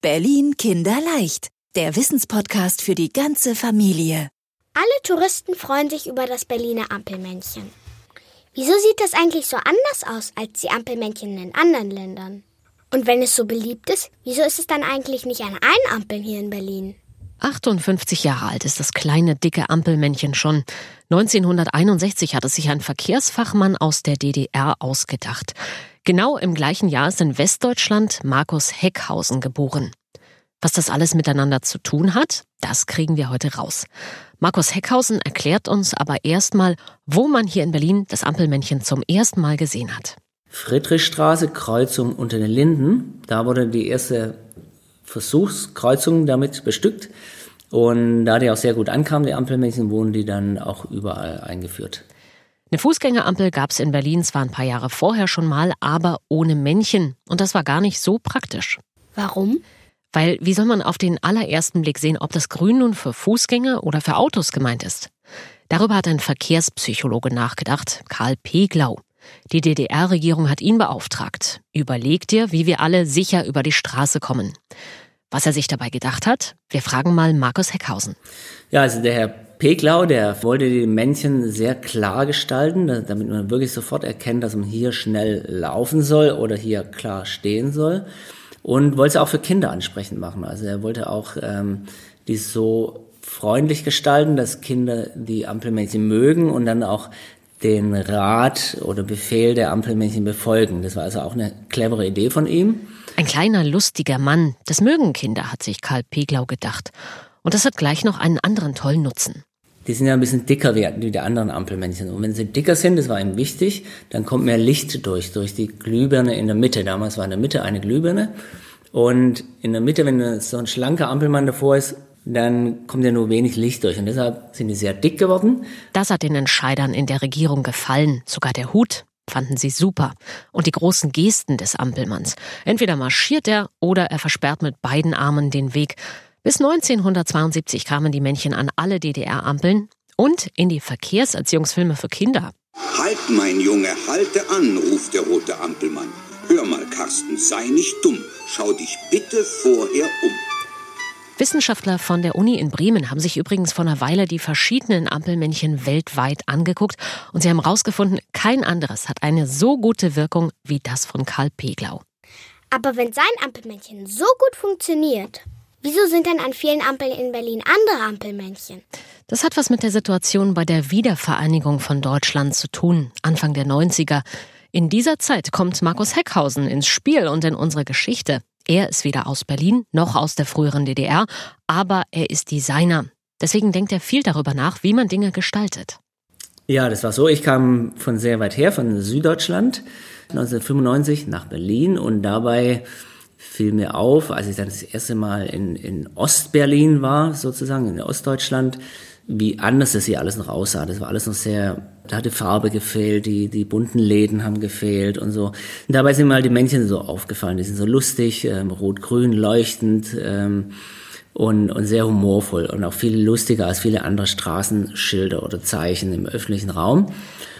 Berlin Kinderleicht, der Wissenspodcast für die ganze Familie. Alle Touristen freuen sich über das Berliner Ampelmännchen. Wieso sieht das eigentlich so anders aus als die Ampelmännchen in anderen Ländern? Und wenn es so beliebt ist, wieso ist es dann eigentlich nicht an allen Ampeln hier in Berlin? 58 Jahre alt ist das kleine, dicke Ampelmännchen schon. 1961 hat es sich ein Verkehrsfachmann aus der DDR ausgedacht. Genau im gleichen Jahr ist in Westdeutschland Markus Heckhausen geboren. Was das alles miteinander zu tun hat, das kriegen wir heute raus. Markus Heckhausen erklärt uns aber erstmal, wo man hier in Berlin das Ampelmännchen zum ersten Mal gesehen hat. Friedrichstraße, Kreuzung unter den Linden. Da wurde die erste Versuchskreuzung damit bestückt. Und da die auch sehr gut ankamen, die Ampelmännchen, wurden die dann auch überall eingeführt. Eine Fußgängerampel gab es in Berlin zwar ein paar Jahre vorher schon mal, aber ohne Männchen. Und das war gar nicht so praktisch. Warum? Weil wie soll man auf den allerersten Blick sehen, ob das Grün nun für Fußgänger oder für Autos gemeint ist? Darüber hat ein Verkehrspsychologe nachgedacht, Karl Peglau. Die DDR-Regierung hat ihn beauftragt. Überleg dir, wie wir alle sicher über die Straße kommen. Was er sich dabei gedacht hat, wir fragen mal Markus Heckhausen. Ja, also der Herr Peglau, der wollte die Männchen sehr klar gestalten, damit man wirklich sofort erkennt, dass man hier schnell laufen soll oder hier klar stehen soll. Und wollte es auch für Kinder ansprechend machen. Also er wollte auch ähm, die so freundlich gestalten, dass Kinder die Ampelmännchen mögen und dann auch den Rat oder Befehl der Ampelmännchen befolgen. Das war also auch eine clevere Idee von ihm. Ein kleiner, lustiger Mann. Das mögen Kinder, hat sich Karl Peglau gedacht. Und das hat gleich noch einen anderen tollen Nutzen. Die sind ja ein bisschen dicker wie die anderen Ampelmännchen. Und wenn sie dicker sind, das war ihm wichtig, dann kommt mehr Licht durch, durch die Glühbirne in der Mitte. Damals war in der Mitte eine Glühbirne. Und in der Mitte, wenn so ein schlanker Ampelmann davor ist, dann kommt ja nur wenig Licht durch und deshalb sind die sehr dick geworden. Das hat den Entscheidern in der Regierung gefallen. Sogar der Hut fanden sie super. Und die großen Gesten des Ampelmanns. Entweder marschiert er oder er versperrt mit beiden Armen den Weg. Bis 1972 kamen die Männchen an alle DDR-Ampeln und in die Verkehrserziehungsfilme für Kinder. Halt, mein Junge, halte an, ruft der rote Ampelmann. Hör mal, Carsten, sei nicht dumm. Schau dich bitte vorher um. Wissenschaftler von der Uni in Bremen haben sich übrigens vor einer Weile die verschiedenen Ampelmännchen weltweit angeguckt und sie haben herausgefunden, kein anderes hat eine so gute Wirkung wie das von Karl Peglau. Aber wenn sein Ampelmännchen so gut funktioniert, wieso sind denn an vielen Ampeln in Berlin andere Ampelmännchen? Das hat was mit der Situation bei der Wiedervereinigung von Deutschland zu tun, Anfang der 90er. In dieser Zeit kommt Markus Heckhausen ins Spiel und in unsere Geschichte. Er ist weder aus Berlin noch aus der früheren DDR, aber er ist Designer. Deswegen denkt er viel darüber nach, wie man Dinge gestaltet. Ja, das war so. Ich kam von sehr weit her, von Süddeutschland, 1995 nach Berlin und dabei fiel mir auf, als ich dann das erste Mal in, in Ostberlin war, sozusagen in Ostdeutschland, wie anders das hier alles noch aussah. Das war alles noch sehr, da hatte Farbe gefehlt, die, die bunten Läden haben gefehlt und so. Und dabei sind mir halt die Männchen so aufgefallen. Die sind so lustig, ähm, rot-grün, leuchtend ähm, und, und sehr humorvoll und auch viel lustiger als viele andere Straßenschilder oder Zeichen im öffentlichen Raum.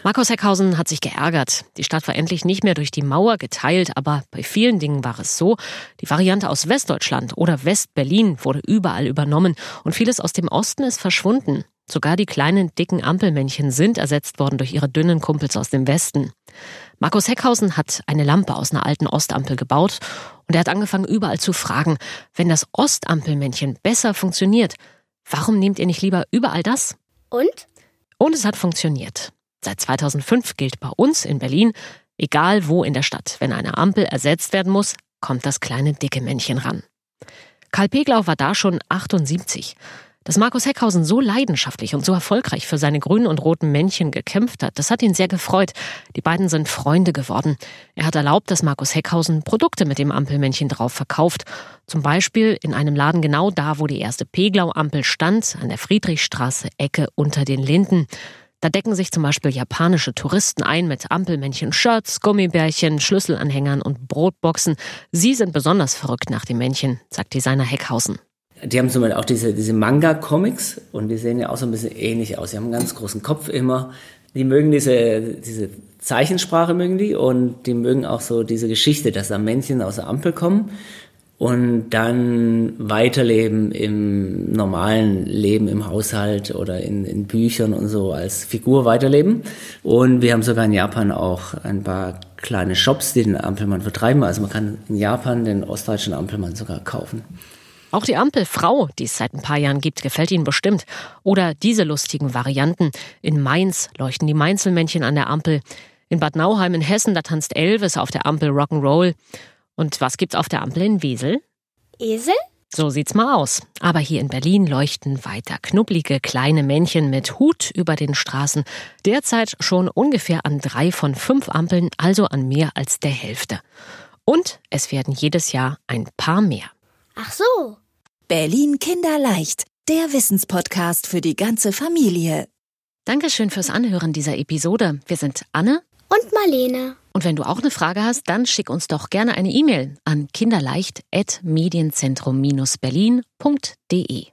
Markus Heckhausen hat sich geärgert. Die Stadt war endlich nicht mehr durch die Mauer geteilt, aber bei vielen Dingen war es so. Die Variante aus Westdeutschland oder Westberlin wurde überall übernommen und vieles aus dem Osten ist verschwunden. Sogar die kleinen, dicken Ampelmännchen sind ersetzt worden durch ihre dünnen Kumpels aus dem Westen. Markus Heckhausen hat eine Lampe aus einer alten Ostampel gebaut und er hat angefangen, überall zu fragen, wenn das Ostampelmännchen besser funktioniert, warum nehmt ihr nicht lieber überall das? Und? Und es hat funktioniert. Seit 2005 gilt bei uns in Berlin, egal wo in der Stadt, wenn eine Ampel ersetzt werden muss, kommt das kleine dicke Männchen ran. Karl Peglau war da schon 78. Dass Markus Heckhausen so leidenschaftlich und so erfolgreich für seine grünen und roten Männchen gekämpft hat, das hat ihn sehr gefreut. Die beiden sind Freunde geworden. Er hat erlaubt, dass Markus Heckhausen Produkte mit dem Ampelmännchen drauf verkauft. Zum Beispiel in einem Laden genau da, wo die erste Peglau-Ampel stand, an der Friedrichstraße, Ecke unter den Linden. Da decken sich zum Beispiel japanische Touristen ein mit Ampelmännchen-Shirts, Gummibärchen, Schlüsselanhängern und Brotboxen. Sie sind besonders verrückt nach dem Männchen, sagt Designer Heckhausen. Die haben zum Beispiel auch diese, diese Manga-Comics und die sehen ja auch so ein bisschen ähnlich aus. Sie haben einen ganz großen Kopf immer. Die mögen diese, diese Zeichensprache mögen die und die mögen auch so diese Geschichte, dass da Männchen aus der Ampel kommen und dann weiterleben im normalen Leben im Haushalt oder in, in Büchern und so als Figur weiterleben. Und wir haben sogar in Japan auch ein paar kleine Shops, die den Ampelmann vertreiben. Also man kann in Japan den ostdeutschen Ampelmann sogar kaufen. Auch die Ampelfrau, die es seit ein paar Jahren gibt, gefällt Ihnen bestimmt. Oder diese lustigen Varianten. In Mainz leuchten die Mainzelmännchen an der Ampel. In Bad Nauheim in Hessen, da tanzt Elvis auf der Ampel Rock'n'Roll. Und was gibt's auf der Ampel in Wesel? Esel? So sieht's mal aus. Aber hier in Berlin leuchten weiter knubbelige kleine Männchen mit Hut über den Straßen. Derzeit schon ungefähr an drei von fünf Ampeln, also an mehr als der Hälfte. Und es werden jedes Jahr ein paar mehr. Ach so. Berlin Kinderleicht, der Wissenspodcast für die ganze Familie. Dankeschön fürs Anhören dieser Episode. Wir sind Anne Und Marlene. und wenn du auch eine Frage hast, dann schick uns doch gerne eine E-Mail an kinderleicht.medienzentrum-berlin.de.